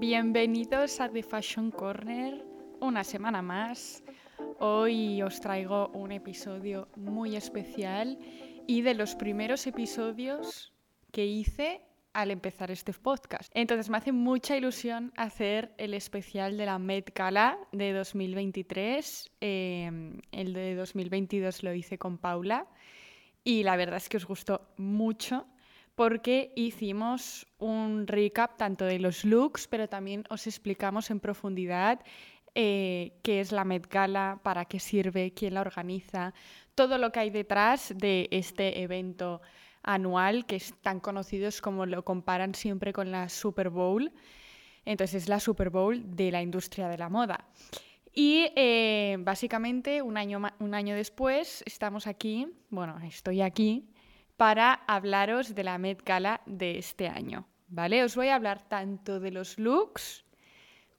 Bienvenidos a The Fashion Corner, una semana más. Hoy os traigo un episodio muy especial y de los primeros episodios que hice al empezar este podcast. Entonces me hace mucha ilusión hacer el especial de la Met Gala de 2023. Em, el de 2022 lo hice con Paula y la verdad es que os gustó mucho porque hicimos un recap tanto de los looks, pero también os explicamos en profundidad eh, qué es la Met Gala, para qué sirve, quién la organiza, todo lo que hay detrás de este evento anual que es tan conocidos como lo comparan siempre con la Super Bowl. Entonces es la Super Bowl de la industria de la moda. Y eh, básicamente un año, un año después estamos aquí, bueno, estoy aquí para hablaros de la Met Gala de este año. ¿Vale? Os voy a hablar tanto de los looks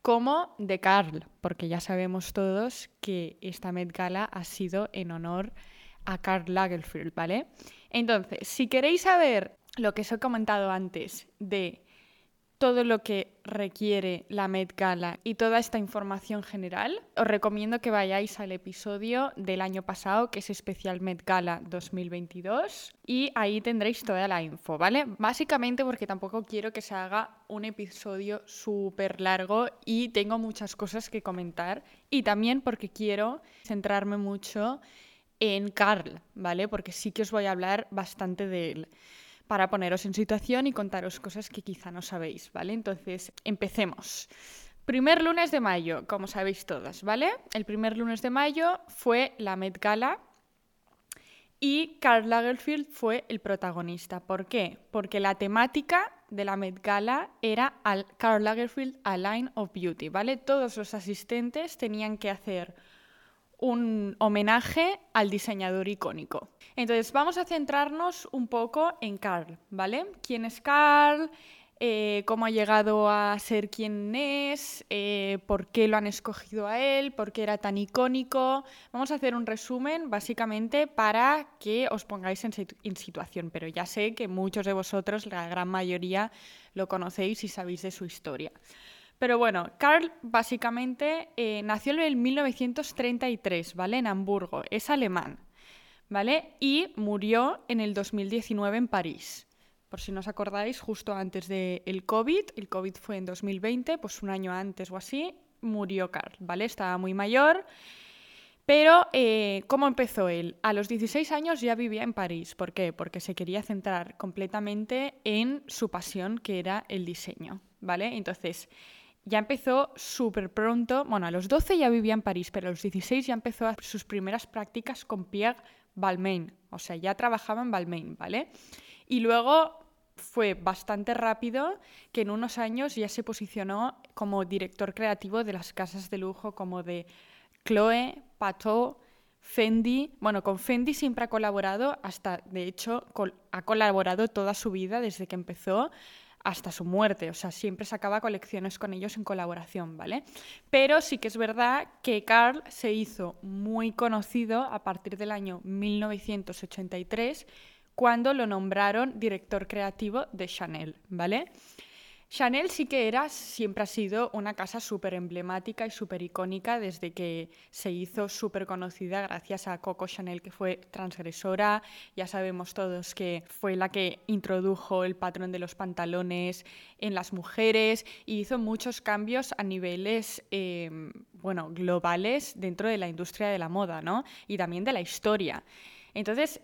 como de Carl, porque ya sabemos todos que esta Met Gala ha sido en honor a Karl Lagerfeld, ¿vale? Entonces, si queréis saber lo que os he comentado antes de todo lo que requiere la Met Gala y toda esta información general, os recomiendo que vayáis al episodio del año pasado, que es especial Met Gala 2022, y ahí tendréis toda la info, ¿vale? Básicamente porque tampoco quiero que se haga un episodio súper largo y tengo muchas cosas que comentar, y también porque quiero centrarme mucho en Carl, ¿vale? Porque sí que os voy a hablar bastante de él para poneros en situación y contaros cosas que quizá no sabéis, ¿vale? Entonces, empecemos. Primer lunes de mayo, como sabéis todas, ¿vale? El primer lunes de mayo fue la Met Gala y Karl Lagerfeld fue el protagonista. ¿Por qué? Porque la temática de la Met Gala era al Karl Lagerfeld A Line of Beauty, ¿vale? Todos los asistentes tenían que hacer un homenaje al diseñador icónico. Entonces vamos a centrarnos un poco en Carl, ¿vale? ¿Quién es Carl? Eh, cómo ha llegado a ser quien es, eh, por qué lo han escogido a él, por qué era tan icónico. Vamos a hacer un resumen básicamente para que os pongáis en, en, situación, pero ya sé que muchos de vosotros, la gran mayoría, lo conocéis y sabéis de su historia. Pero bueno, Karl básicamente eh, nació en 1933, ¿vale? En Hamburgo, es alemán, ¿vale? Y murió en el 2019 en París. Por si no os acordáis, justo antes del COVID, el COVID fue en 2020, pues un año antes o así, murió Karl, ¿vale? Estaba muy mayor. Pero, eh, ¿cómo empezó él? A los 16 años ya vivía en París. ¿Por qué? Porque se quería centrar completamente en su pasión, que era el diseño, ¿vale? Entonces, ya empezó súper pronto, bueno, a los 12 ya vivía en París, pero a los 16 ya empezó sus primeras prácticas con Pierre Balmain, o sea, ya trabajaba en Balmain, ¿vale? Y luego fue bastante rápido que en unos años ya se posicionó como director creativo de las casas de lujo como de Chloe, Pateau, Fendi. Bueno, con Fendi siempre ha colaborado, hasta de hecho ha colaborado toda su vida desde que empezó hasta su muerte, o sea, siempre sacaba colecciones con ellos en colaboración, ¿vale? Pero sí que es verdad que Carl se hizo muy conocido a partir del año 1983 cuando lo nombraron director creativo de Chanel, ¿vale? Chanel sí que era, siempre ha sido una casa súper emblemática y súper icónica desde que se hizo súper conocida gracias a Coco Chanel, que fue transgresora. Ya sabemos todos que fue la que introdujo el patrón de los pantalones en las mujeres y hizo muchos cambios a niveles, em, bueno, globales dentro de la industria de la moda, ¿no? Y también de la historia. Entonces,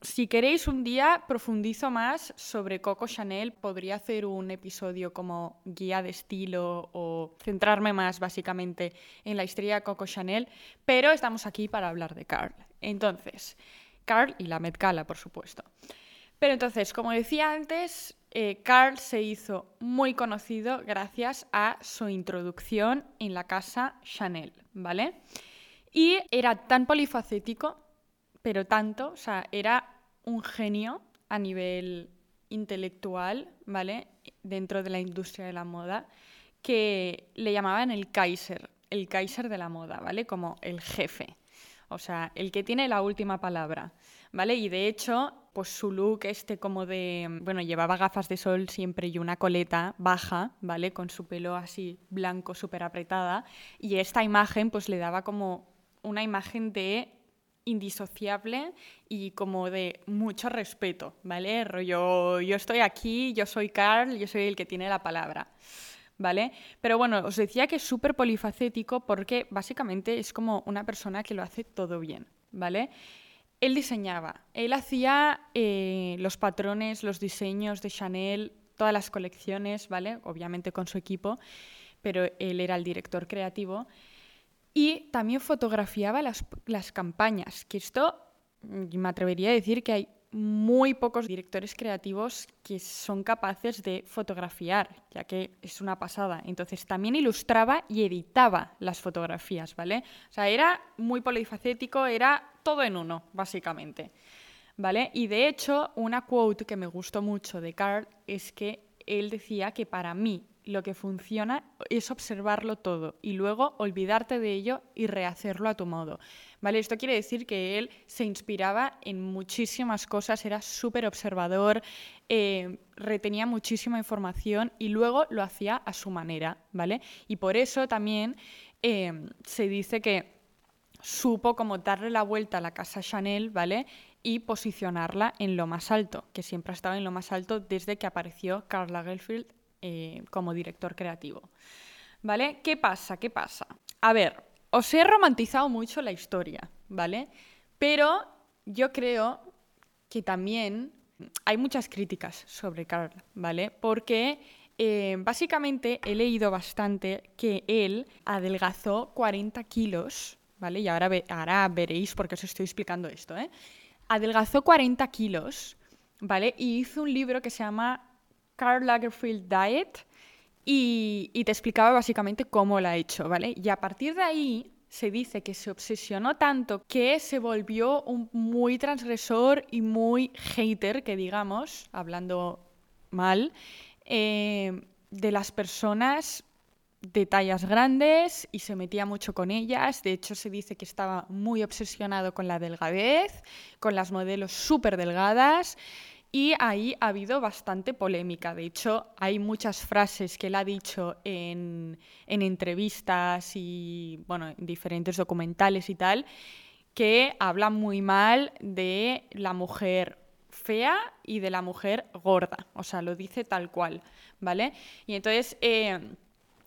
si queréis un día profundizo más sobre Coco Chanel, podría hacer un episodio como guía de estilo o centrarme más básicamente en la historia de Coco Chanel, pero estamos aquí para hablar de Carl. Entonces, Carl y la Met Gala, por supuesto. Pero entonces, como decía antes, eh, Carl se hizo muy conocido gracias a su introducción en la casa Chanel, ¿vale? Y era tan polifacético pero tanto, o sea, era un genio a nivel intelectual, ¿vale? Dentro de la industria de la moda, que le llamaban el Kaiser, el Kaiser de la moda, ¿vale? Como el jefe, o sea, el que tiene la última palabra, ¿vale? Y de hecho, pues su look este como de, bueno, llevaba gafas de sol siempre y una coleta baja, ¿vale? Con su pelo así blanco, súper apretada. Y esta imagen pues le daba como una imagen de indisociable y como de mucho respeto, ¿vale? Rollo, yo estoy aquí, yo soy Carl, yo soy el que tiene la palabra. ¿Vale? Pero bueno, os decía que es súper polifacético porque básicamente es como una persona que lo hace todo bien, ¿vale? Él diseñaba, él hacía eh, los patrones, los diseños de Chanel, todas las colecciones, ¿vale? Obviamente con su equipo, pero él era el director creativo. Y también fotografiaba las, campañas, que esto mm, me atrevería a decir que hay muy pocos directores creativos que son capaces de fotografiar, ya que es una pasada. Entonces también ilustraba y editaba las fotografías, ¿vale? O sea, era muy polifacético, era todo en uno, básicamente. ¿Vale? Y de hecho, una quote que me gustó mucho de Carl es que él decía que para mí lo que funciona es observarlo todo y luego olvidarte de ello y rehacerlo a tu modo. ¿Vale? Esto quiere decir que él se inspiraba en muchísimas cosas, era súper observador, eh, retenía muchísima información y luego lo hacía a su manera, ¿vale? Y por eso también eh, se dice que supo como darle la vuelta a la casa Chanel, ¿vale? Y posicionarla en lo más alto, que siempre ha estado en lo más alto desde que apareció Karl Lagerfeld eh, como director creativo. ¿Vale? ¿Qué pasa? ¿Qué pasa? A ver, os he romantizado mucho la historia, ¿vale? Pero yo creo que también hay muchas críticas sobre Karl, ¿vale? Porque eh, básicamente he leído bastante que él adelgazó 40 kilos, ¿vale? Y ahora, ahora veréis por qué os estoy explicando esto, ¿eh? Adelgazó 40 kilos, ¿vale? Y hizo un libro que se llama Karl Lagerfeld Diet y, te explicaba básicamente cómo la ha hecho, ¿vale? Y a partir de ahí se dice que se obsesionó tanto que se volvió un muy transgresor y muy hater, que digamos, hablando mal, eh, de las personas de tallas grandes y se metía mucho con ellas. De hecho, se dice que estaba muy obsesionado con la delgadez, con las modelos súper delgadas y ahí ha habido bastante polémica. De hecho, hay muchas frases que él ha dicho en, entrevistas y bueno, en diferentes documentales y tal, que hablan muy mal de la mujer fea y de la mujer gorda. O sea, lo dice tal cual, ¿vale? Y entonces... Eh,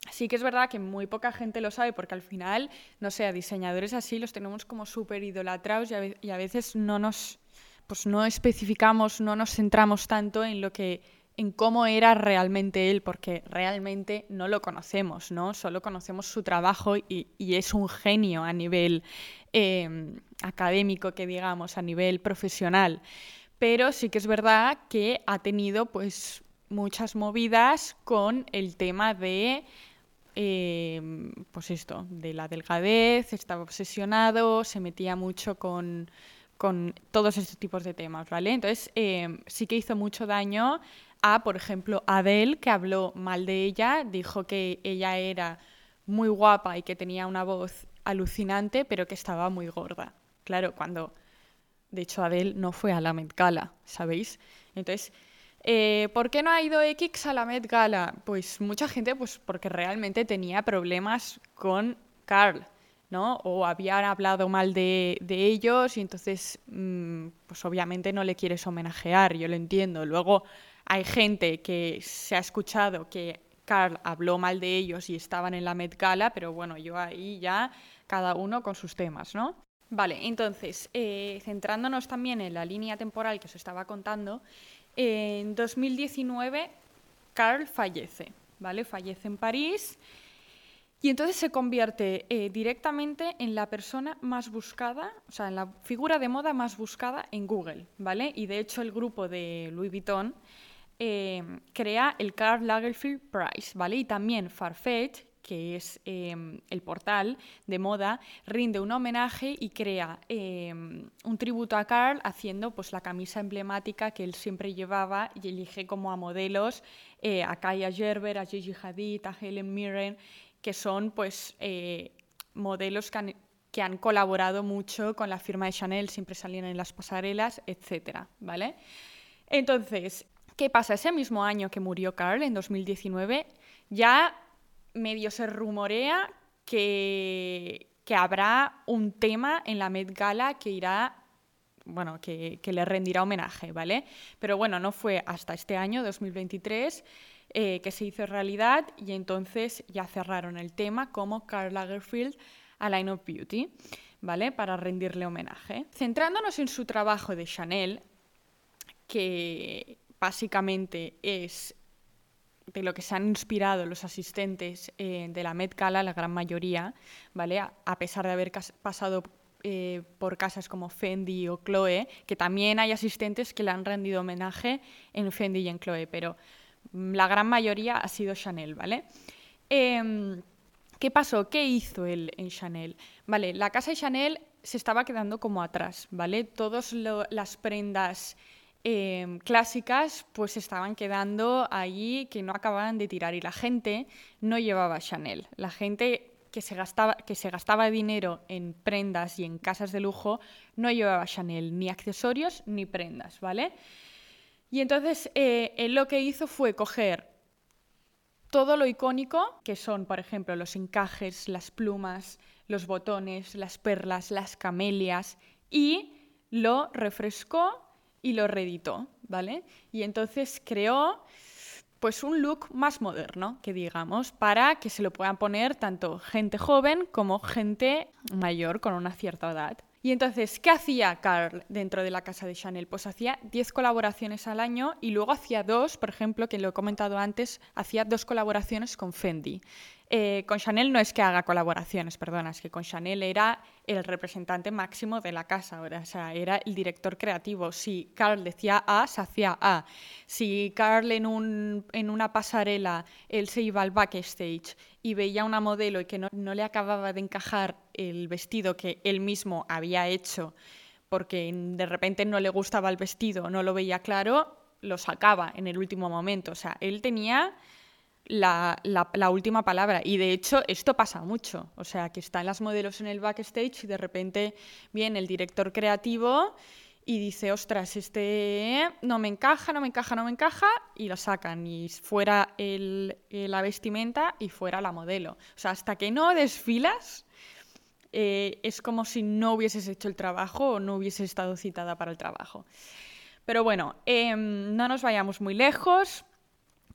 sí que es verdad que muy poca gente lo sabe porque al final, no sé, a diseñadores así los tenemos como súper idolatrados y a veces no nos pues no especificamos, no nos centramos tanto en lo que en cómo era realmente él, porque realmente no lo conocemos, ¿no? Solo conocemos su trabajo y, es un genio a nivel em, académico, que digamos, a nivel profesional. Pero sí que es verdad que ha tenido pues muchas movidas con el tema de em, pues esto, de la delgadez, estaba obsesionado, se metía mucho con con todos estos tipos de temas, ¿vale? Entonces, eh, sí que hizo mucho daño a, por ejemplo, Adele, que habló mal de ella, dijo que ella era muy guapa y que tenía una voz alucinante, pero que estaba muy gorda. Claro, cuando, de hecho, Adele no fue a la Met Gala, ¿sabéis? Entonces, eh, ¿por qué no ha ido X a la Met Gala? Pues mucha gente, pues porque realmente tenía problemas con Carl. ¿No? O habían hablado mal de, ellos y entonces, mm, pues obviamente no le quieres homenajear, yo lo entiendo. Luego hay gente que se ha escuchado que Carl habló mal de ellos y estaban en la Met Gala, pero bueno, yo ahí ya cada uno con sus temas, ¿no? Vale, entonces, eh, centrándonos también en la línea temporal que os estaba contando, en 2019 Carl fallece, ¿vale? Fallece en París y entonces se convierte eh, directamente en la persona más buscada, o sea, en la figura de moda más buscada en Google, ¿vale? Y de hecho el grupo de Louis Vuitton eh, crea el Karl Lagerfeld Prize, ¿vale? Y también Farfetch, que es eh, el portal de moda, rinde un homenaje y crea un tributo a Karl haciendo pues, la camisa emblemática que él siempre llevaba y elige como a modelos a Kaya Gerber, a Gigi Hadid, a Helen Mirren que son pues eh, modelos que han que han colaborado mucho con la firma de Chanel, siempre salían en las pasarelas, etc. ¿Vale? Entonces, ¿qué pasa? Ese mismo año que murió Carl, en 2019, ya medio se rumorea que, que habrá un tema en la Met Gala que irá bueno, que, le rendirá homenaje, ¿vale? Pero bueno, no fue hasta este año, 2023, eh, que se hizo realidad y entonces ya cerraron el tema como Karl Lagerfeld a Line of Beauty, ¿vale? Para rendirle homenaje. Centrándonos en su trabajo de Chanel, que básicamente es de lo que se han inspirado los asistentes eh, de la Met Gala, la gran mayoría, ¿vale? A, pesar de haber pasado eh, por casas como Fendi o Chloe, que también hay asistentes que le han rendido homenaje en Fendi y en Chloe, pero la gran mayoría ha sido Chanel, ¿vale? Em, ¿Qué pasó? ¿Qué hizo él en Chanel? Vale, la casa de Chanel se estaba quedando como atrás, ¿vale? Todas las prendas em, clásicas pues estaban quedando allí que no acababan de tirar y la gente no llevaba Chanel. La gente que se gastaba, que se gastaba dinero en prendas y en casas de lujo no llevaba Chanel, ni accesorios ni prendas, ¿vale? Y entonces eh, él lo que hizo fue coger todo lo icónico, que son, por ejemplo, los encajes, las plumas, los botones, las perlas, las camelias, y lo refrescó y lo reeditó, ¿vale? Y entonces creó pues un look más moderno, que digamos, para que se lo puedan poner tanto gente joven como gente mayor con una cierta edad. Y entonces, ¿qué hacía Carl dentro de la casa de Chanel? Pues hacía 10 colaboraciones al año y luego hacía dos, por ejemplo, que lo he comentado antes, hacía dos colaboraciones con Fendi. Eh, con Chanel no es que haga colaboraciones, perdona, es que con Chanel era el representante máximo de la casa, o sea, era el director creativo. Si Carl decía A, se hacía A. Si Carl en, un, en una pasarela, él se iba al backstage y veía una modelo y que no, no le acababa de encajar el vestido que él mismo había hecho porque de repente no le gustaba el vestido, no lo veía claro, lo sacaba en el último momento. O sea, él tenía la, última palabra. Y de hecho, esto pasa mucho. O sea, que están las modelos en el backstage y de repente viene el director creativo y dice, ostras, este no me encaja, no me encaja, no me encaja, y lo sacan. Y fuera el, la vestimenta y fuera la modelo. O sea, hasta que no desfilas, eh, es como si no hubieses hecho el trabajo o no hubieses estado citada para el trabajo. Pero bueno, em, no nos vayamos muy lejos.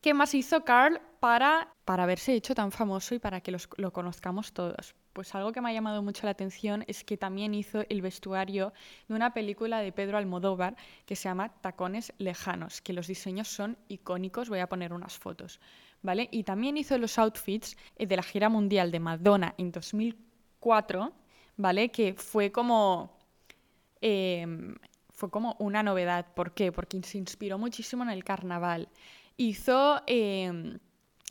¿Qué más hizo Carl para, para haberse hecho tan famoso y para que lo conozcamos todos? Pues algo que me ha llamado mucho la atención es que también hizo el vestuario de una película de Pedro Almodóvar que se llama Tacones Lejanos, que los diseños son icónicos, voy a poner unas fotos, ¿vale? Y también hizo los outfits eh, de la gira mundial de Madonna en 2004, ¿vale? Que fue como... Em, fue como una novedad. ¿Por qué? Porque se inspiró muchísimo en el carnaval hizo, em,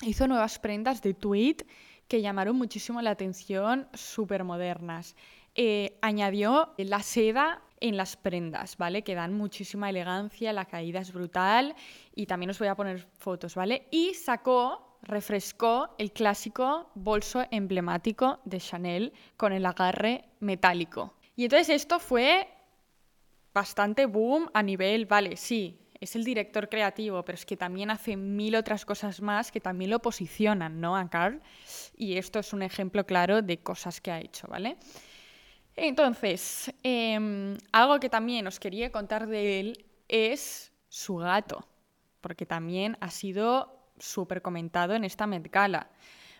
hizo nuevas prendas de tweed que llamaron muchísimo la atención, súper modernas. Eh, añadió la seda en las prendas, ¿vale? Que dan muchísima elegancia, la caída es brutal y también os voy a poner fotos, ¿vale? Y sacó, refrescó el clásico bolso emblemático de Chanel con el agarre metálico. Y entonces esto fue bastante boom a nivel, vale, sí, es el director creativo, pero es que también hace mil otras cosas más que también lo posicionan, ¿no? A Carl. Y esto es un ejemplo claro de cosas que ha hecho, ¿vale? Entonces, em, algo que también os quería contar de él es su gato, porque también ha sido súper comentado en esta Met Gala.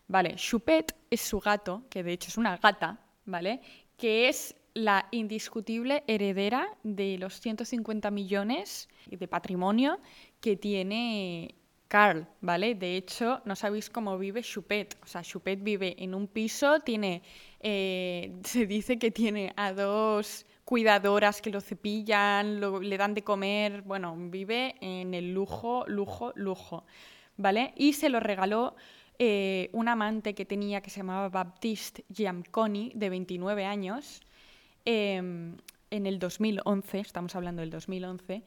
Vale, Chupet es su gato, que de hecho es una gata, ¿vale? Que es la indiscutible heredera de los 150 millones de patrimonio que tiene Carl, ¿vale? De hecho, no sabéis cómo vive Chupet. O sea, Chupet vive en un piso, tiene, eh, se dice que tiene a dos cuidadoras que lo cepillan, le dan de comer, bueno, vive en el lujo, lujo, lujo, ¿vale? Y se lo regaló eh, un amante que tenía que se llamaba Baptiste Giamconi, de 29 años, Em, en el 2011, estamos hablando del 2011,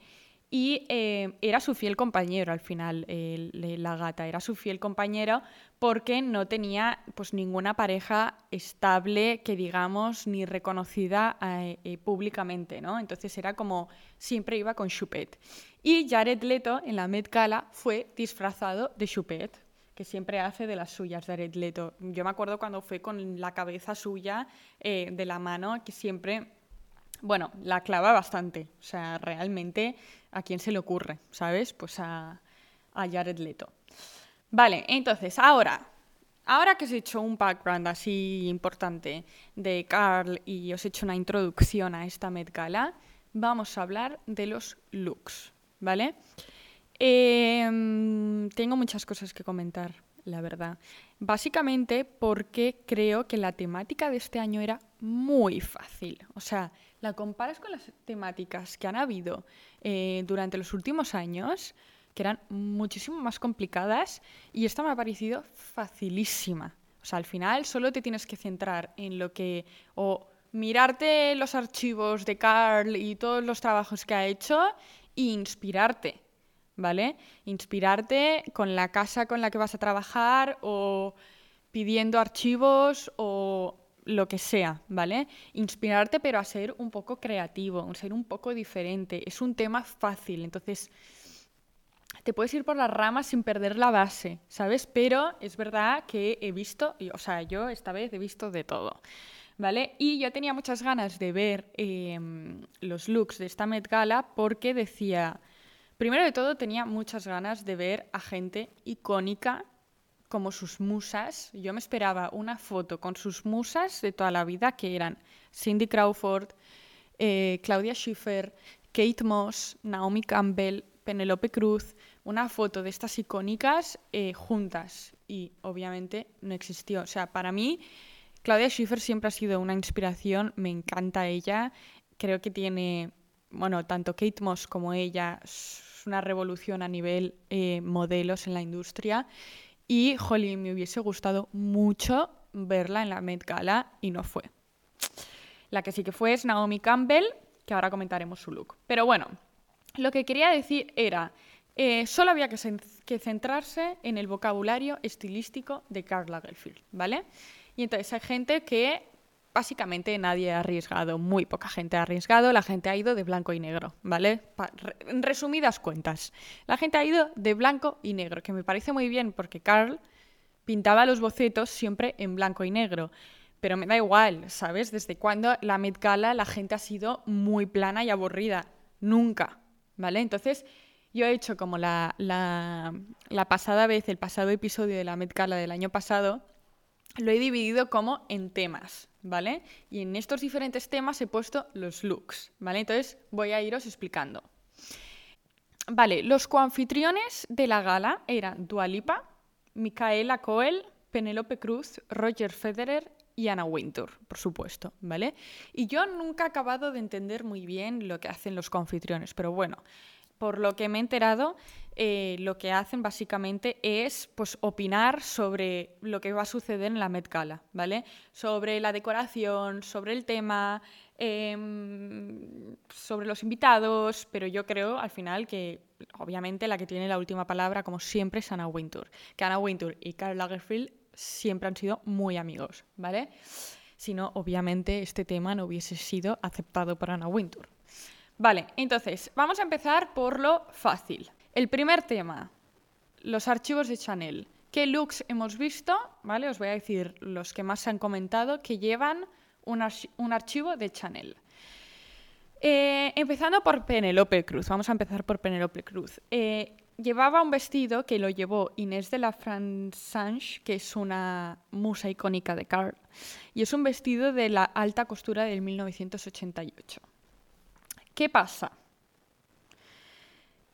y eh, era su fiel compañero al final, la gata, era su fiel compañero porque no tenía pues ninguna pareja estable que digamos ni reconocida eh, eh, públicamente, ¿no? Entonces era como siempre iba con Chupet. Y Jared Leto en la Met Gala fue disfrazado de Chupet, que siempre hace de las suyas Jared Leto. Yo me acuerdo cuando fue con la cabeza suya de la mano, que siempre bueno, la clava bastante. O sea, realmente, ¿a quién se le ocurre? ¿Sabes? Pues a, Jared Leto. Vale, entonces, ahora, ahora que os he hecho un background así importante de Carl y os he hecho una introducción a esta Met Gala, vamos a hablar de los looks, ¿vale? Em, tengo muchas cosas que comentar, la verdad. Básicamente porque creo que la temática de este año era muy fácil. O sea, la comparas con las temáticas que han habido eh, durante los últimos años, que eran muchísimo más complicadas, y esta me ha parecido facilísima. O sea, al final solo te tienes que centrar en lo que... o mirarte los archivos de Carl y todos los trabajos que ha hecho e inspirarte, ¿vale? Inspirarte con la casa con la que vas a trabajar o pidiendo archivos o lo que sea, ¿vale? Inspirarte, pero a ser un poco creativo, a ser un poco diferente. Es un tema fácil, entonces te puedes ir por las ramas sin perder la base, ¿sabes? Pero es verdad que he visto, o sea, yo esta vez he visto de todo. ¿Vale? Y yo tenía muchas ganas de ver em, los looks de esta Met Gala porque decía, primero de todo tenía muchas ganas de ver a gente icónica como sus musas. Yo me esperaba una foto con sus musas de toda la vida, que eran Cindy Crawford, eh, Claudia Schiffer, Kate Moss, Naomi Campbell, Penelope Cruz, una foto de estas icónicas eh, juntas. Y obviamente no existió. O sea, para mí, Claudia Schiffer siempre ha sido una inspiración, me encanta ella. Creo que tiene, bueno, tanto Kate Moss como ella, es una revolución a nivel eh, modelos en la industria. Y, jolín, me hubiese gustado mucho verla en la Met Gala y no fue. La que sí que fue es Naomi Campbell, que ahora comentaremos su look. Pero bueno, lo que quería decir era, eh, solo había que, centrarse en el vocabulario estilístico de Karl Lagerfeld, ¿vale? Y entonces hay gente que básicamente nadie ha arriesgado, muy poca gente ha arriesgado, la gente ha ido de blanco y negro, ¿vale? en resumidas cuentas, la gente ha ido de blanco y negro, que me parece muy bien porque Carl pintaba los bocetos siempre en blanco y negro. Pero me da igual, ¿sabes? Desde cuando la Met Gala la gente ha sido muy plana y aburrida. Nunca, ¿vale? Entonces, yo he hecho como la, la, la pasada vez, el pasado episodio de la Met Gala del año pasado, lo he dividido como en temas, ¿vale? Y en estos diferentes temas he puesto los looks, ¿vale? Entonces voy a iros explicando. Vale, los coanfitriones de la gala eran Dualipa, Micaela Coel, Penélope Cruz, Roger Federer y Anna Wintour, por supuesto, ¿vale? Y yo nunca he acabado de entender muy bien lo que hacen los coanfitriones, pero bueno, por lo que me he enterado, eh, lo que hacen básicamente es pues, opinar sobre lo que va a suceder en la Met Gala, ¿vale? Sobre la decoración, sobre el tema, em, sobre los invitados, pero yo creo al final que obviamente la que tiene la última palabra, como siempre, es Anna Wintour. Que Anna Wintour y Karl Lagerfeld siempre han sido muy amigos, ¿vale? Si no, obviamente este tema no hubiese sido aceptado por Anna Wintour. Vale, entonces, vamos a empezar por lo fácil. El primer tema, los archivos de Chanel. ¿Qué looks hemos visto? ¿Vale? Os voy a decir los que más se han comentado que llevan un, archivo de Chanel. Eh, empezando por Penelope Cruz. Vamos a empezar por Penelope Cruz. Eh, llevaba un vestido que lo llevó Inés de la Fransange, que es una musa icónica de Carl, y es un vestido de la alta costura del 1988. ¿Qué pasa?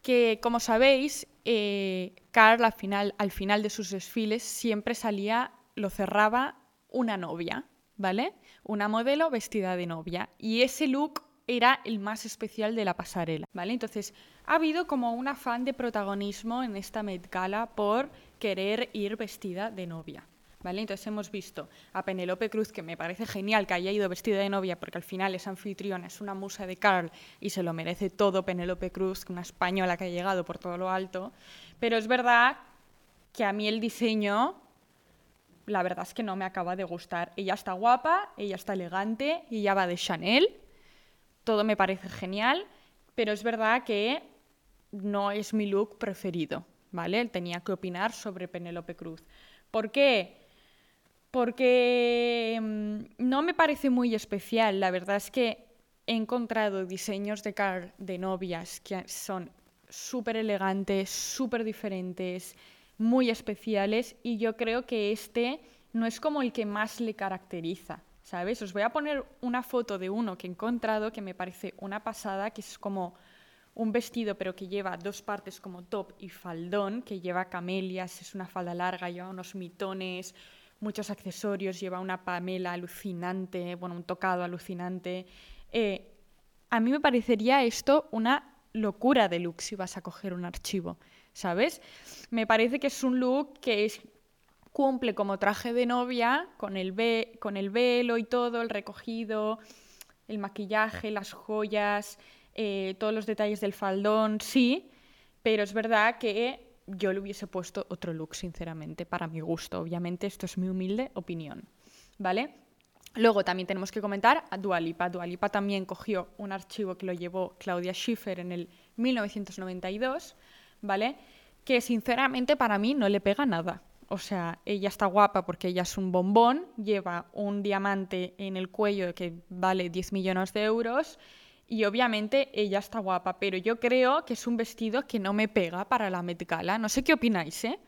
Que, como sabéis, eh, Carl al final, al final de sus desfiles siempre salía, lo cerraba una novia, ¿vale? Una modelo vestida de novia. Y ese look era el más especial de la pasarela, ¿vale? Entonces, ha habido como un afán de protagonismo en esta Met Gala por querer ir vestida de novia. Entonces hemos visto a Penelope Cruz, que me parece genial que haya ido vestida de novia, porque al final es anfitriona, es una musa de Carl y se lo merece todo Penelope Cruz, una española que ha llegado por todo lo alto. Pero es verdad que a mí el diseño, la verdad es que no me acaba de gustar. Ella está guapa, ella está elegante, ella va de Chanel, todo me parece genial, pero es verdad que no es mi look preferido, ¿vale? Tenía que opinar sobre Penélope Cruz. ¿Por qué? Porque mm, no me parece muy especial. La verdad es que he encontrado diseños de car de novias que son súper elegantes, súper diferentes, muy especiales y yo creo que este no es como el que más le caracteriza, ¿sabes? Os voy a poner una foto de uno que he encontrado que me parece una pasada, que es como un vestido pero que lleva dos partes como top y faldón, que lleva camelias, es una falda larga, lleva unos mitones, muchos accesorios, lleva una pamela alucinante, bueno, un tocado alucinante. Eh, a mí me parecería esto una locura de look si vas a coger un archivo, ¿sabes? Me parece que es un look que cumple como traje de novia con el, con el velo y todo, el recogido, el maquillaje, las joyas, eh, todos los detalles del faldón, sí, pero es verdad que yo le hubiese puesto otro look, sinceramente, para mi gusto. Obviamente, esto es mi humilde opinión, ¿vale? Luego también tenemos que comentar a Dualipa. Dualipa también cogió un archivo que lo llevó Claudia Schiffer en el 1992, ¿vale? Que sinceramente para mí no le pega nada. O sea, ella está guapa porque ella es un bombón, lleva un diamante en el cuello que vale 10 millones de euros y obviamente ella está guapa, pero yo creo que es un vestido que no me pega para la Met Gala. No sé qué opináis, ¿eh?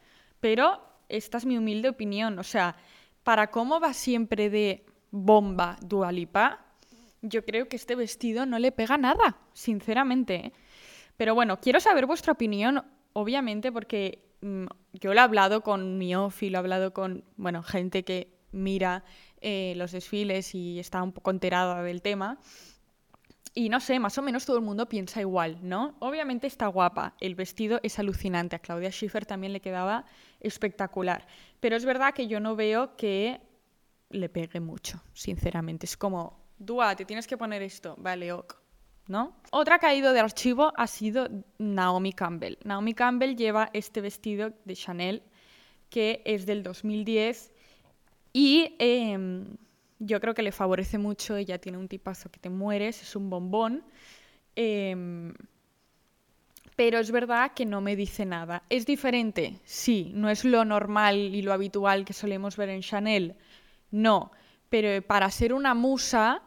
Pero esta es mi humilde opinión. O sea, para cómo va siempre de bomba Dualipa, yo creo que este vestido no le pega nada, sinceramente. ¿eh? Pero bueno, quiero saber vuestra opinión, obviamente, porque mm, yo lo he hablado con mi ofi, lo he hablado con, bueno, gente que mira eh, los desfiles y está un poco enterada del tema. Y no sé, más o menos todo el mundo piensa igual, ¿no? Obviamente está guapa, el vestido es alucinante, a Claudia Schiffer también le quedaba espectacular, pero es verdad que yo no veo que le pegue mucho, sinceramente. Es como, Dua, te tienes que poner esto, vale, ok, ¿no? Otra ido de archivo ha sido Naomi Campbell. Naomi Campbell lleva este vestido de Chanel que es del 2010 y... Em, yo creo que le favorece mucho, ella tiene un tipazo que te mueres, es un bombón. Em, pero es verdad que no me dice nada. ¿Es diferente? Sí, no es lo normal y lo habitual que solemos ver en Chanel. No, pero para ser una musa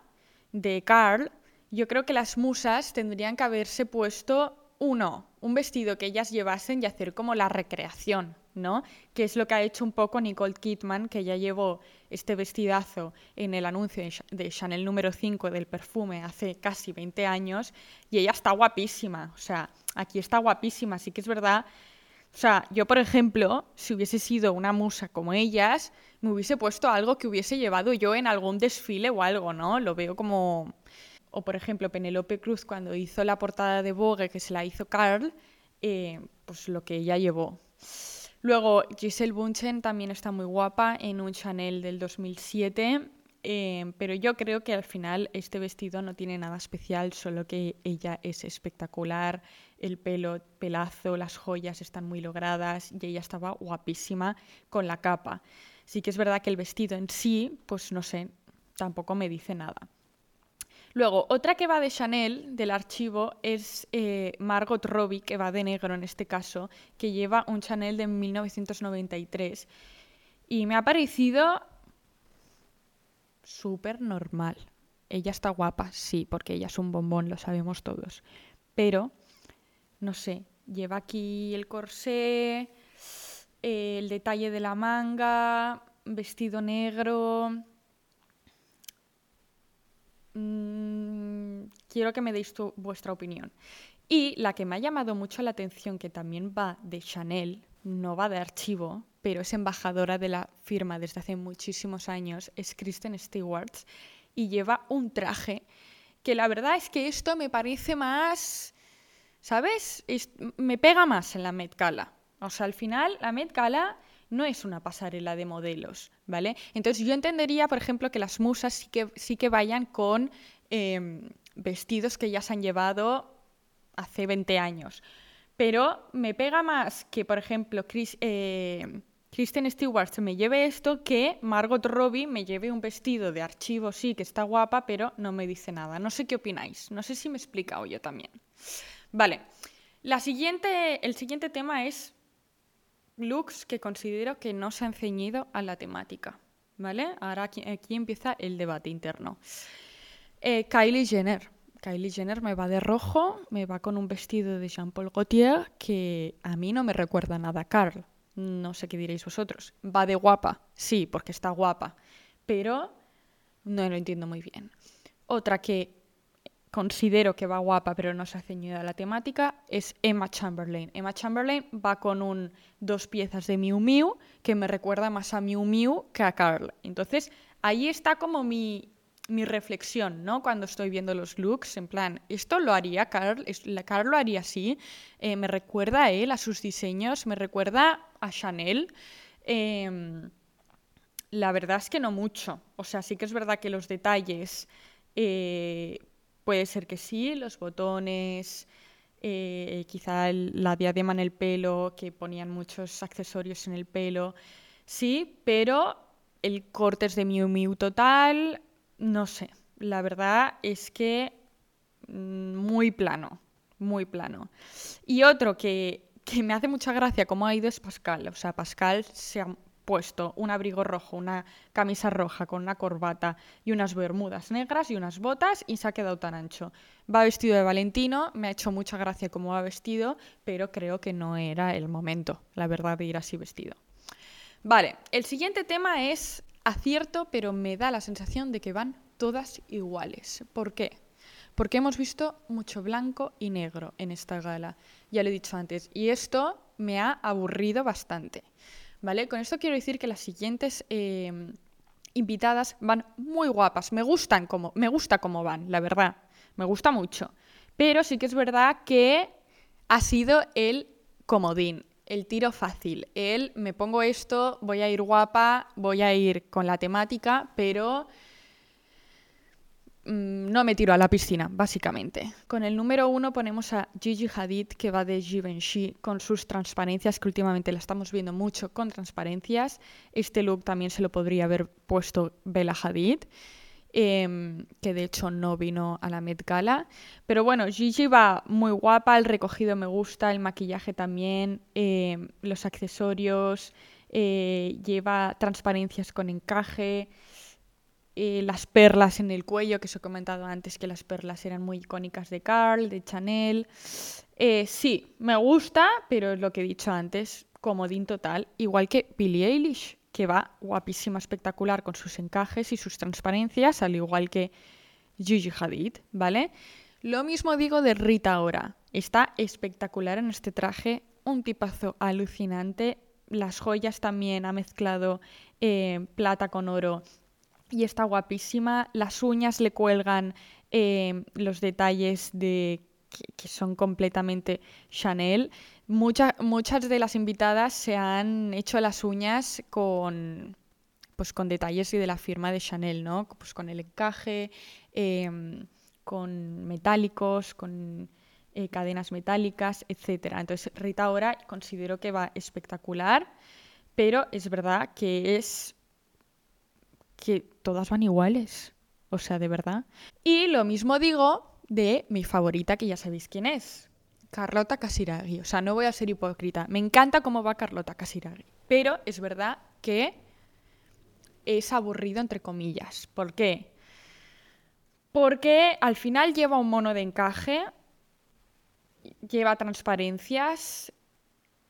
de Carl, yo creo que las musas tendrían que haberse puesto uno, un vestido que ellas llevasen y hacer como la recreación, ¿no? Que es lo que ha hecho un poco Nicole Kidman, que ya llevó este vestidazo en el anuncio de Chanel número 5 del perfume hace casi 20 años y ella está guapísima, o sea, aquí está guapísima, así que es verdad. O sea, yo, por ejemplo, si hubiese sido una musa como ellas, me hubiese puesto algo que hubiese llevado yo en algún desfile o algo, ¿no? Lo veo como... O, por ejemplo, Penelope Cruz cuando hizo la portada de Vogue, que se la hizo Carl, eh, pues lo que ella llevó. Luego, Giselle Bunchen también está muy guapa en un Chanel del 2007, eh, pero yo creo que al final este vestido no tiene nada especial, solo que ella es espectacular, el pelo, pelazo, las joyas están muy logradas y ella estaba guapísima con la capa. Sí que es verdad que el vestido en sí, pues no sé, tampoco me dice nada. Luego, otra que va de Chanel, del archivo, es eh, Margot Robbie, que va de negro en este caso, que lleva un Chanel de 1993. Y me ha parecido súper normal. Ella está guapa, sí, porque ella es un bombón, lo sabemos todos. Pero, no sé, lleva aquí el corsé, el detalle de la manga, vestido negro, Mm, quiero que me deis vuestra opinión. Y la que me ha llamado mucho la atención, que también va de Chanel, no va de archivo, pero es embajadora de la firma desde hace muchísimos años, es Kristen Stewart, y lleva un traje que la verdad es que esto me parece más, ¿sabes? me pega más en la Met Gala. O sea, al final la Met Gala no es una pasarela de modelos, ¿vale? Entonces yo entendería, por ejemplo, que las musas sí que, sí que vayan con em, vestidos que ya se han llevado hace 20 años. Pero me pega más que, por ejemplo, eh, Kristen Stewart me lleve esto que Margot Robbie me lleve un vestido de archivo, sí, que está guapa, pero no me dice nada. No sé qué opináis. No sé si me he explicado yo también. Vale. La siguiente, el siguiente tema es looks que considero que no se han ceñido a la temática. ¿Vale? Ahora aquí, empieza el debate interno. Eh, Kylie Jenner. Kylie Jenner me va de rojo, me va con un vestido de Jean-Paul Gaultier que a mí no me recuerda nada Carl. No sé qué diréis vosotros. Va de guapa, sí, porque está guapa, pero no lo entiendo muy bien. Otra que considero que va guapa pero no se ha ceñido a la temática es Emma Chamberlain. Emma Chamberlain va con un dos piezas de Miu Miu que me recuerda más a Miu Miu que a Carl. Entonces, ahí está como mi, mi reflexión, ¿no? Cuando estoy viendo los looks, en plan, esto lo haría Carl, Carl lo haría así, eh, me recuerda a él, a sus diseños, me recuerda a Chanel. Em, la verdad es que no mucho. O sea, sí que es verdad que los detalles eh, puede ser que sí, los botones, eh, quizá la diadema en el pelo, que ponían muchos accesorios en el pelo, sí, pero el corte es de Miu Miu total, no sé, la verdad es que mm, muy plano, muy plano. Y otro que, que me hace mucha gracia cómo ha ido es Pascal. O sea, Pascal se ha puesto un abrigo rojo, una camisa roja con una corbata y unas bermudas negras y unas botas y se ha quedado tan ancho. Va vestido de Valentino, me ha hecho mucha gracia cómo va vestido, pero creo que no era el momento, la verdad, de ir así vestido. Vale, el siguiente tema es acierto, pero me da la sensación de que van todas iguales. ¿Por qué? Porque hemos visto mucho blanco y negro en esta gala, ya lo he dicho antes, y esto me ha aburrido bastante. ¿Vale? Con esto quiero decir que las siguientes em, invitadas van muy guapas, me gustan como, me gusta cómo van, la verdad, me gusta mucho. Pero sí que es verdad que ha sido el comodín el tiro fácil. Él, me pongo esto, voy a ir guapa, voy a ir con la temática, pero mm, no me tiro a la piscina, básicamente. Con el número uno ponemos a Gigi Hadid, que va de Givenchy, con sus transparencias, que últimamente la estamos viendo mucho con transparencias. Este look también se lo podría haber puesto Bella Hadid. Em, que de hecho no vino a la Met Gala. Pero bueno, Gigi va muy guapa, el recogido me gusta, el maquillaje también, em, los accesorios, eh, lleva transparencias con encaje, eh, las perlas en el cuello, que os he comentado antes que las perlas eran muy icónicas de Carl, de Chanel. Eh, sí, me gusta, pero es lo que he dicho antes, comodín total, igual que Billie Eilish que va guapísima, espectacular con sus encajes y sus transparencias, al igual que Gigi Hadid, ¿vale? Lo mismo digo de Rita Ora. Está espectacular en este traje, un tipazo alucinante. Las joyas también ha mezclado eh, plata con oro y está guapísima. Las uñas le cuelgan eh, los detalles de que, son completamente Chanel. muchas de las invitadas se han hecho las uñas con, pues, con detalles y de la firma de Chanel, ¿no? Pues con el encaje, em, con metálicos, con eh, cadenas metálicas, etc. Entonces Rita ahora considero que va espectacular, pero es verdad que es que todas van iguales. O sea, de verdad. Y lo mismo digo de mi favorita, que ya sabéis quién es. Carlota Casiraghi. O sea, no voy a ser hipócrita. Me encanta cómo va Carlota Casiraghi. Pero es verdad que es aburrido, entre comillas. ¿Por qué? Porque al final lleva un mono de encaje, lleva transparencias,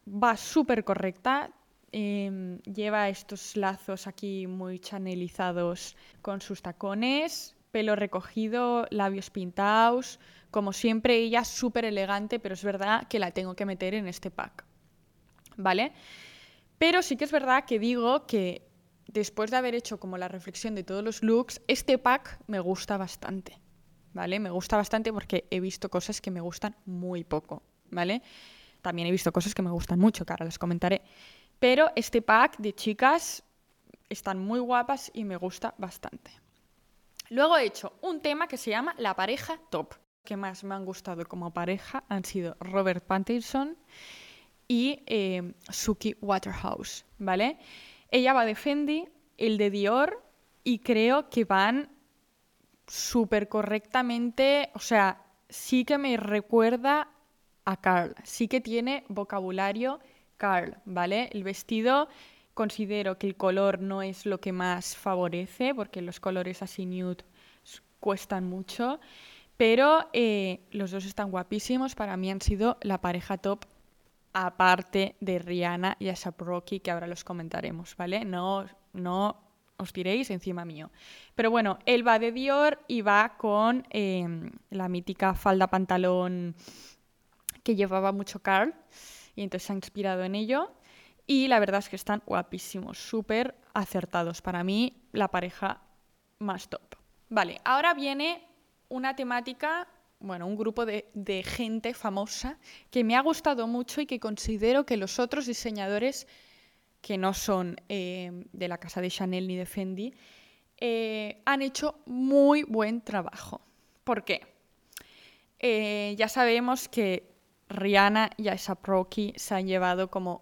va súper correcta, em, lleva estos lazos aquí muy chanelizados con sus tacones, pelo recogido, labios pintados, como siempre ella súper elegante, pero es verdad que la tengo que meter en este pack. ¿Vale? Pero sí que es verdad que digo que después de haber hecho como la reflexión de todos los looks, este pack me gusta bastante. ¿Vale? Me gusta bastante porque he visto cosas que me gustan muy poco, ¿vale? También he visto cosas que me gustan mucho, que ahora las comentaré. Pero este pack de chicas están muy guapas y me gusta bastante. Luego he hecho un tema que se llama La pareja top. que más me han gustado como pareja han sido Robert Pattinson y eh, Suki Waterhouse, ¿vale? Ella va de Fendi, el de Dior, y creo que van súper correctamente, o sea, sí que me recuerda a Carl, sí que tiene vocabulario Carl, ¿vale? El vestido considero que el color no es lo que más favorece, porque los colores así nude cuestan mucho, pero eh, los dos están guapísimos, para mí han sido la pareja top aparte de Rihanna y ASAP Rocky, que ahora los comentaremos, ¿vale? No, no os tiréis encima mío. Pero bueno, él va de Dior y va con em, la mítica falda pantalón que llevaba mucho Carl y entonces se ha inspirado en ello. Y la verdad es que están guapísimos, súper acertados. Para mí, la pareja más top. Vale, ahora viene una temática, bueno, un grupo de, gente famosa que me ha gustado mucho y que considero que los otros diseñadores que no son eh, de la casa de Chanel ni de Fendi, eh, han hecho muy buen trabajo. ¿Por qué? Eh, ya sabemos que Rihanna y ASAP Rocky se han llevado como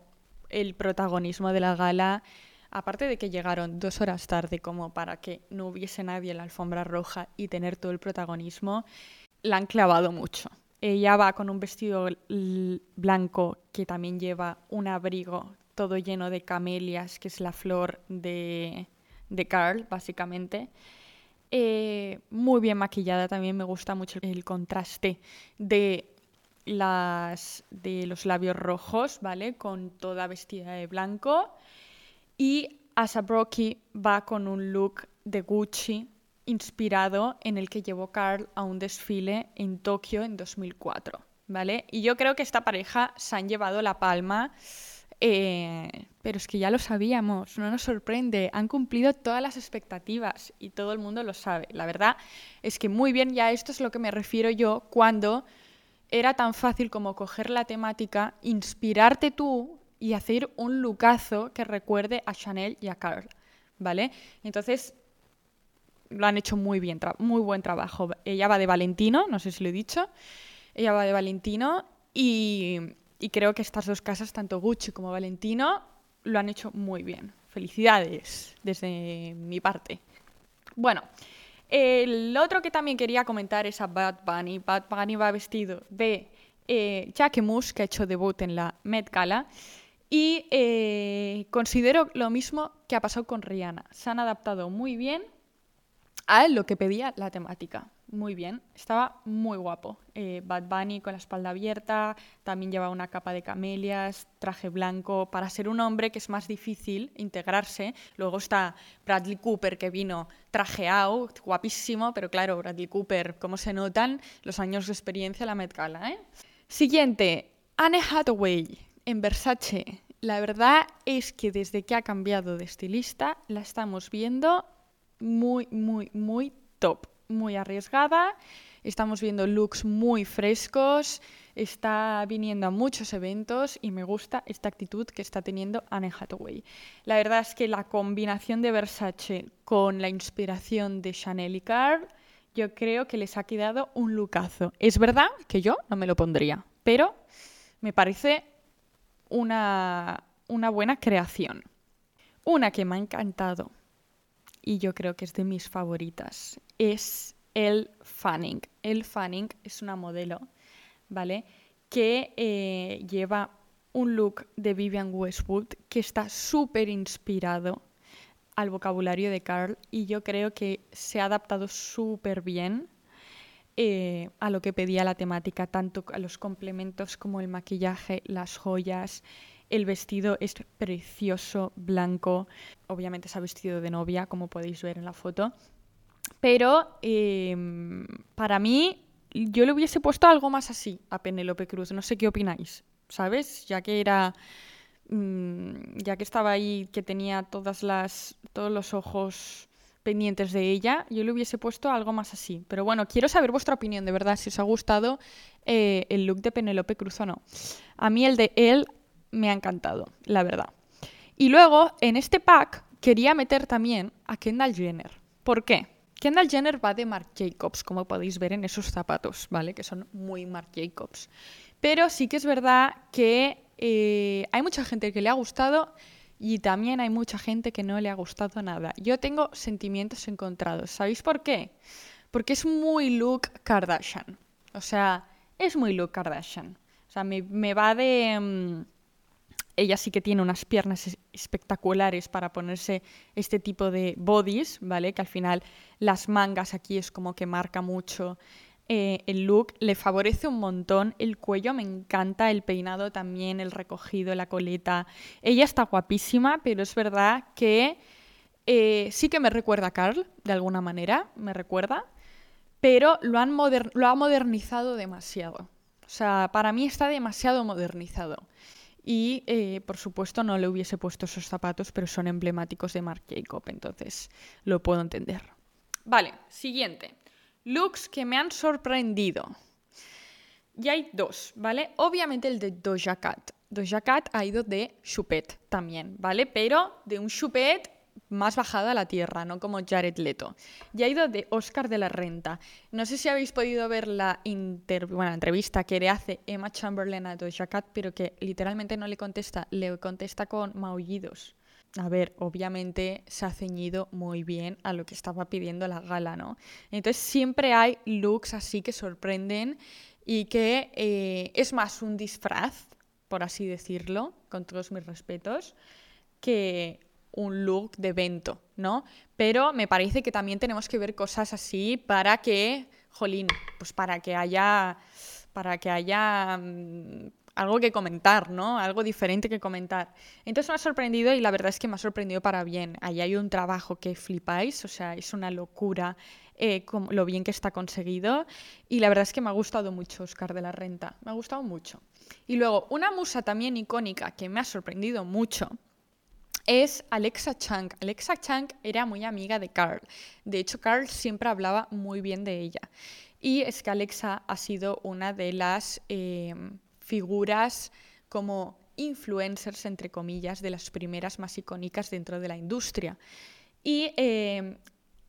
el protagonismo de la gala, aparte de que llegaron dos horas tarde como para que no hubiese nadie en la alfombra roja y tener todo el protagonismo, la han clavado mucho. Ella va con un vestido blanco que también lleva un abrigo todo lleno de camelias, que es la flor de, de Carl, básicamente. Eh, muy bien maquillada, también me gusta mucho el contraste de, las, de los labios rojos, ¿vale? Con toda vestida de blanco. Y Asabroki va con un look de Gucci inspirado en el que llevó Carl a un desfile en Tokio en 2004, ¿vale? Y yo creo que esta pareja se han llevado la palma eh, pero es que ya lo sabíamos, no nos sorprende, han cumplido todas las expectativas y todo el mundo lo sabe. La verdad es que muy bien, ya esto es lo que me refiero yo cuando era tan fácil como coger la temática, inspirarte tú y hacer un lucazo que recuerde a Chanel y a Carl, ¿vale? Entonces lo han hecho muy bien, muy buen trabajo. Ella va de Valentino, no sé si lo he dicho, ella va de Valentino y y creo que estas dos casas, tanto Gucci como Valentino, lo han hecho muy bien. Felicidades desde mi parte. Bueno, el otro que también quería comentar es a Bad Bunny. Bad Bunny va vestido de eh, Jacquemus, que ha hecho debut en la Met Gala. Y eh, considero lo mismo que ha pasado con Rihanna. Se han adaptado muy bien a lo que pedía la temática muy bien, estaba muy guapo. Eh, Bad Bunny con la espalda abierta, también llevaba una capa de camelias, traje blanco, para ser un hombre que es más difícil integrarse. Luego está Bradley Cooper que vino trajeado, guapísimo, pero claro, Bradley Cooper, ¿cómo se notan los años de experiencia en la Met? Eh? Siguiente, Anne Hathaway en Versace. La verdad es que desde que ha cambiado de estilista la estamos viendo muy, muy, muy top muy arriesgada, estamos viendo looks muy frescos, está viniendo a muchos eventos y me gusta esta actitud que está teniendo Anne Hathaway. La verdad es que la combinación de Versace con la inspiración de Chanel y Carl, yo creo que les ha quedado un lookazo. Es verdad que yo no me lo pondría, pero me parece una, una buena creación. Una que me ha encantado y yo creo que es de mis favoritas, es Elle Fanning. Elle Fanning es una modelo, ¿vale? Que eh, lleva un look de Vivian Westwood que está súper inspirado al vocabulario de Carl y yo creo que se ha adaptado súper bien eh, a lo que pedía la temática, tanto a los complementos como el maquillaje, las joyas, el vestido es precioso, blanco. Obviamente se ha vestido de novia, como podéis ver en la foto. Pero em, para mí, yo le hubiese puesto algo más así a Penélope Cruz. No sé qué opináis, ¿sabes? Ya que era. Mm, ya que estaba ahí, que tenía todas las, todos los ojos pendientes de ella, yo le hubiese puesto algo más así. Pero bueno, quiero saber vuestra opinión, de verdad, si os ha gustado eh, el look de Penélope Cruz o no. A mí el de él me ha encantado, la verdad. Y luego, en este pack, quería meter también a Kendall Jenner. ¿Por qué? Kendall Jenner va de Marc Jacobs, como podéis ver en esos zapatos, ¿vale? Que son muy Marc Jacobs. Pero sí que es verdad que eh, hay mucha gente que le ha gustado y también hay mucha gente que no le ha gustado nada. Yo tengo sentimientos encontrados. ¿Sabéis por qué? Porque es muy look Kardashian. O sea, es muy look Kardashian. O sea, me, va de... Mm, ella sí que tiene unas piernas espectaculares para ponerse este tipo de bodies, ¿vale? Que al final las mangas aquí es como que marca mucho eh, el look, le favorece un montón. El cuello me encanta, el peinado también, el recogido, la coleta. Ella está guapísima, pero es verdad que eh, sí que me recuerda a Carl, de alguna manera, me recuerda, pero lo, han lo ha modernizado demasiado. O sea, para mí está demasiado modernizado. Y, eh, por supuesto, no le hubiese puesto esos zapatos, pero son emblemáticos de Marc Jacob, entonces lo puedo entender. Vale, siguiente. Looks que me han sorprendido. Y hay dos, ¿vale? Obviamente el de Doja Cat. Doja Cat ha ido de chupet también, ¿vale? Pero de un chupet más bajado a la tierra, no como Jared Leto. Y ha ido de Oscar de la Renta. No sé si habéis podido ver la, entrevista que le hace Emma Chamberlain a Doja Cat, pero que literalmente no le contesta, le contesta con maullidos. A ver, obviamente se ha ceñido muy bien a lo que estaba pidiendo la gala, ¿no? Entonces siempre hay looks así que sorprenden y que eh, es más un disfraz, por así decirlo, con todos mis respetos, que un look de evento, ¿no? Pero me parece que también tenemos que ver cosas así para que, jolín, pues para que haya, para que haya mm, algo que comentar, ¿no? Algo diferente que comentar. Entonces me ha sorprendido y la verdad es que me ha sorprendido para bien. Ahí hay un trabajo que flipáis, o sea, es una locura eh, lo bien que está conseguido y la verdad es que me ha gustado mucho Oscar de la Renta, me ha gustado mucho. Y luego, una musa también icónica que me ha sorprendido mucho es Alexa Chang. Alexa Chang era muy amiga de Carl. De hecho, Carl siempre hablaba muy bien de ella. Y es que Alexa ha sido una de las em, figuras como influencers, entre comillas, de las primeras más icónicas dentro de la industria. Y em,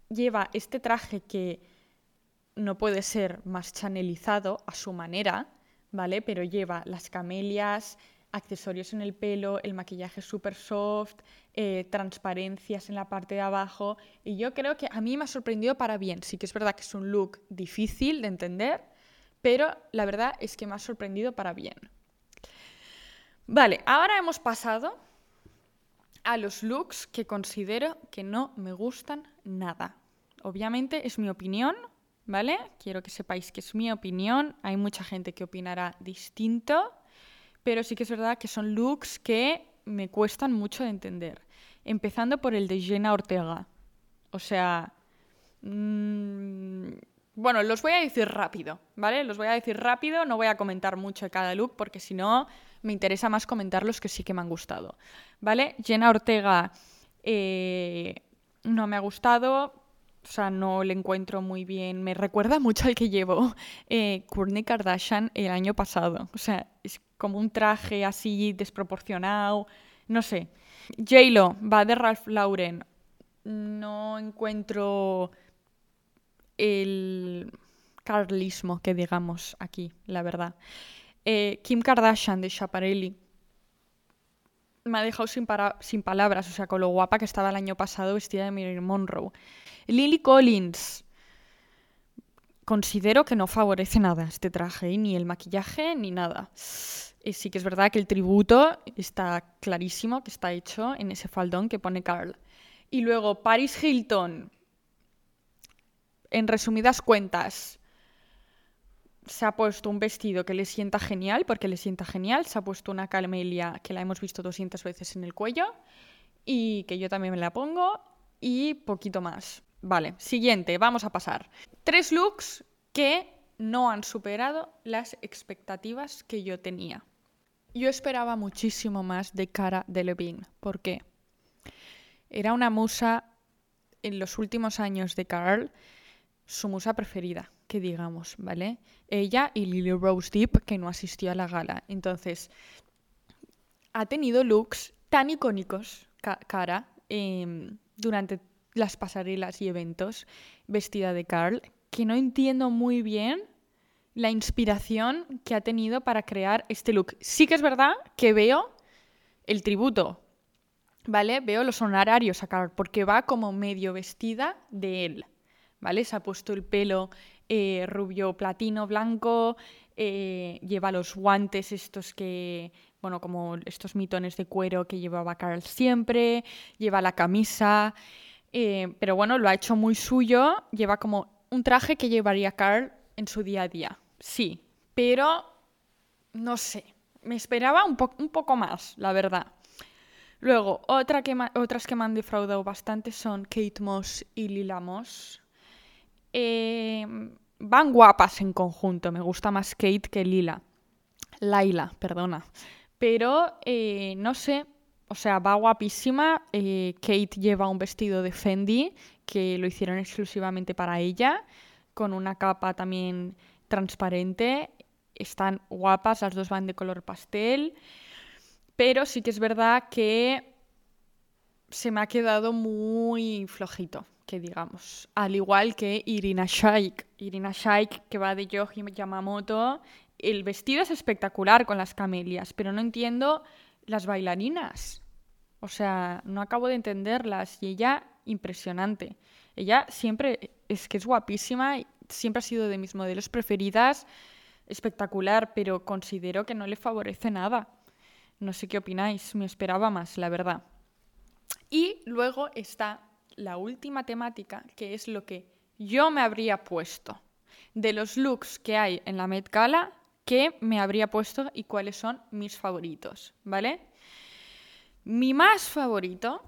lleva este traje que no puede ser más chanelizado a su manera, ¿vale? Pero lleva las camelias, accesorios en el pelo, el maquillaje súper soft, eh, transparencias en la parte de abajo. Y yo creo que a mí me ha sorprendido para bien. Sí que es verdad que es un look difícil de entender, pero la verdad es que me ha sorprendido para bien. Vale, ahora hemos pasado a los looks que considero que no me gustan nada. Obviamente es mi opinión, ¿vale? Quiero que sepáis que es mi opinión. Hay mucha gente que opinará distinto pero sí que es verdad que son looks que me cuestan mucho de entender. Empezando por el de Jenna Ortega. O sea, mm, bueno, los voy a decir rápido, ¿vale? Los voy a decir rápido, no voy a comentar mucho cada look porque si no me interesa más comentar los que sí que me han gustado, ¿vale? Jenna Ortega eh, no me ha gustado, o sea, no le encuentro muy bien. Me recuerda mucho al que llevó eh, Kourtney Kardashian el año pasado. O sea, es como un traje así desproporcionado. No sé. J-Lo va de Ralph Lauren. No encuentro el carlismo que digamos aquí, la verdad. Eh, Kim Kardashian de Schiaparelli me ha dejado sin, sin, palabras, o sea, con lo guapa que estaba el año pasado vestida de Marilyn Monroe. Lily Collins. Considero que no favorece nada este traje, ni el maquillaje, ni nada. Y sí que es verdad que el tributo está clarísimo que está hecho en ese faldón que pone Carl. Y luego Paris Hilton. En resumidas cuentas, se ha puesto un vestido que le sienta genial, porque le sienta genial. Se ha puesto una camelia que la hemos visto 200 veces en el cuello y que yo también me la pongo y poquito más. Vale, siguiente, vamos a pasar. Tres looks que no han superado las expectativas que yo tenía. Yo esperaba muchísimo más de Cara Delevingne. ¿Por qué? Era una musa en los últimos años de Carl, su musa preferida que digamos, ¿vale? Ella y Lily Rose Deep, que no asistió a la gala. Entonces, ha tenido looks tan icónicos, cara, em, durante las pasarelas y eventos, vestida de Carl, que no entiendo muy bien la inspiración que ha tenido para crear este look. Sí que es verdad que veo el tributo, ¿vale? Veo los honorarios a Carl, porque va como medio vestida de él, ¿vale? Se ha puesto el pelo eh, rubio platino blanco, eh, lleva los guantes estos que, bueno, como estos mitones de cuero que llevaba Carl siempre, lleva la camisa, eh, pero bueno, lo ha hecho muy suyo, lleva como un traje que llevaría Carl en su día a día, sí, pero no sé, me esperaba un, un poco más, la verdad. Luego, otra que otras que me han defraudado bastante son Kate Moss y Lila Moss. Eh, van guapas en conjunto, me gusta más Kate que Lila. Laila, perdona. Pero eh, no sé, o sea, va guapísima. Eh, Kate lleva un vestido de Fendi que lo hicieron exclusivamente para ella, con una capa también transparente. Están guapas, las dos van de color pastel. Pero sí que es verdad que se me ha quedado muy flojito que digamos. Al igual que Irina Shayk. Irina Shayk, que va de Yoji Yamamoto. El vestido es espectacular con las camelias, pero no entiendo las bailarinas. O sea, no acabo de entenderlas. Y ella, impresionante. Ella siempre es que es guapísima, siempre ha sido de mis modelos preferidas, espectacular, pero considero que no le favorece nada. No sé qué opináis, me esperaba más, la verdad. Y luego está la última temática, que es lo que yo me habría puesto. De los looks que hay en la Met Gala, ¿qué me habría puesto y cuáles son mis favoritos? ¿Vale? Mi más favorito,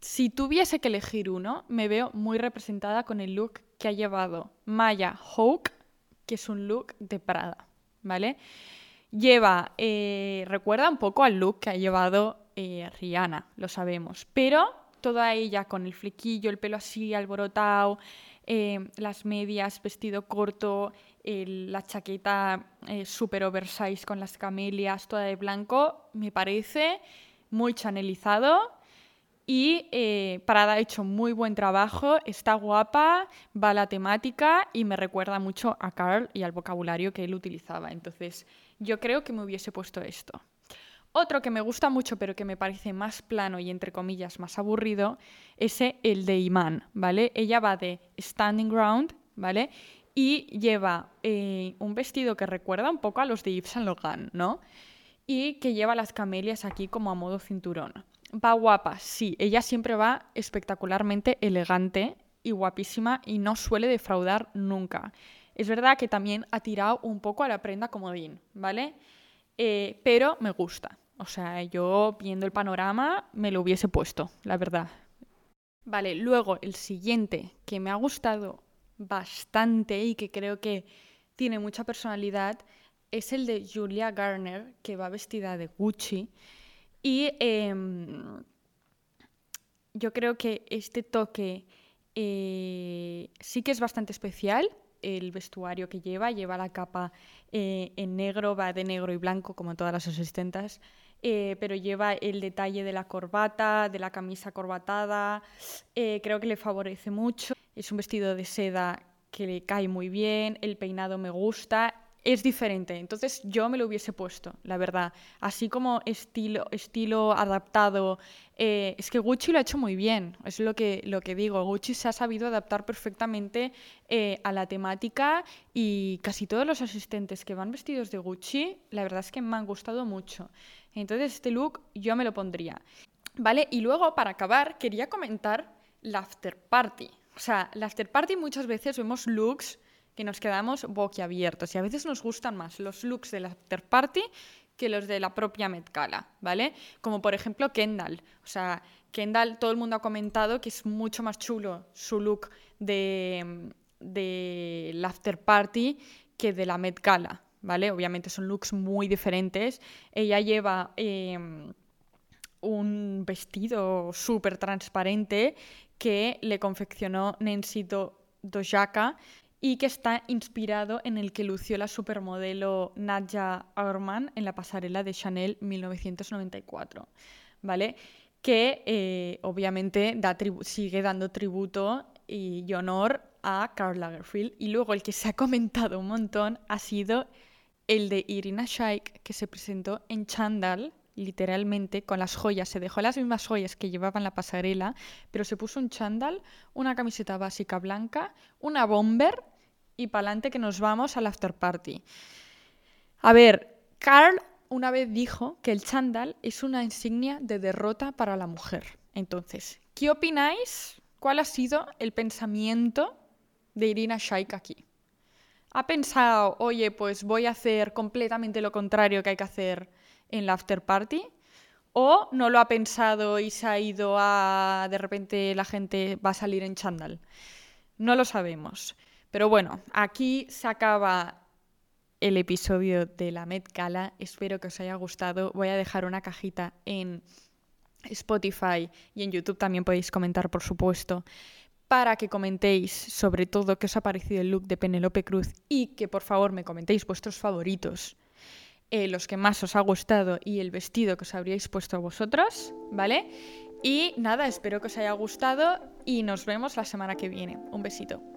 si tuviese que elegir uno, me veo muy representada con el look que ha llevado Maya Hawke, que es un look de Prada, ¿vale? Lleva, eh, recuerda un poco al look que ha llevado eh, Rihanna, lo sabemos, pero toda ella con el flequillo, el pelo así alborotado, eh, las medias, vestido corto, la chaqueta eh, super oversize con las camelias, toda de blanco, me parece muy chanelizado. Y eh, Parada ha hecho muy buen trabajo, está guapa, va la temática y me recuerda mucho a Carl y al vocabulario que él utilizaba. Entonces, yo creo que me hubiese puesto esto. Otro que me gusta mucho, pero que me parece más plano y entre comillas más aburrido, es el de Iman, ¿vale? Ella va de Standing Ground, ¿vale? Y lleva eh, un vestido que recuerda un poco a los de Yves Saint Laurent, ¿no? Y que lleva las camelias aquí como a modo cinturón. Va guapa, sí, ella siempre va espectacularmente elegante y guapísima y no suele defraudar nunca. Es verdad que también ha tirado un poco a la prenda comodín, ¿vale? Eh, pero me gusta. O sea, yo viendo el panorama me lo hubiese puesto, la verdad. Vale, luego el siguiente que me ha gustado bastante y que creo que tiene mucha personalidad es el de Julia Garner, que va vestida de Gucci. Y em, yo creo que este toque eh, sí que es bastante especial, el vestuario que lleva, lleva la capa eh, en negro, va de negro y blanco como todas las asistentas, eh, pero lleva el detalle de la corbata, de la camisa corbatada, creo que le favorece mucho. Es un vestido de seda que le cae muy bien, el peinado me gusta, es diferente. Entonces yo me lo hubiese puesto, la verdad. Así como estilo, estilo adaptado. Eh, es que Gucci lo ha hecho muy bien, es lo que, lo que digo. Gucci se ha sabido adaptar perfectamente a la temática y casi todos los asistentes que van vestidos de Gucci, la verdad es que me han gustado mucho. Entonces este look yo me lo pondría. ¿Vale? Y luego, para acabar, quería comentar la after party. O sea, la after party muchas veces vemos looks que nos quedamos boquiabiertos y a veces nos gustan más los looks de la after party que los de la propia Met Gala, ¿vale? Como por ejemplo Kendall. O sea, Kendall, todo el mundo ha comentado que es mucho más chulo su look de, de la after party que de la Met Gala, ¿vale? Obviamente son looks muy diferentes. Ella lleva em, un vestido súper transparente que le confeccionó Nancy Dojaka y que está inspirado en el que lució la supermodelo Nadja Auermann en la pasarela de Chanel 1994. ¿vale? Que eh, obviamente sigue dando tributo y honor a Karl Lagerfeld. Y luego el que se ha comentado un montón ha sido el de Irina Shayk, que se presentó en Chandal, literalmente, con las joyas. Se dejó las mismas joyas que llevaba en la pasarela, pero se puso un chandal, una camiseta básica blanca, una bomber y para adelante que nos vamos al after party. A ver, Carl una vez dijo que el chandal es una insignia de derrota para la mujer. Entonces, ¿qué opináis? ¿Cuál ha sido el pensamiento de Irina Shayk aquí? ¿Ha pensado, oye, pues voy a hacer completamente lo contrario que hay que hacer en la after party? ¿O no lo ha pensado y se ha ido a, de repente la gente va a salir en chandal? No lo sabemos. Pero bueno, aquí se acaba el episodio de la Met Gala. Espero que os haya gustado. Voy a dejar una cajita en Spotify y en YouTube también podéis comentar, por supuesto, para que comentéis sobre todo qué os ha parecido el look de Penelope Cruz y que por favor me comentéis vuestros favoritos, eh, los que más os ha gustado y el vestido que os habríais puesto a vosotros, ¿vale? Y nada, espero que os haya gustado y nos vemos la semana que viene. Un besito.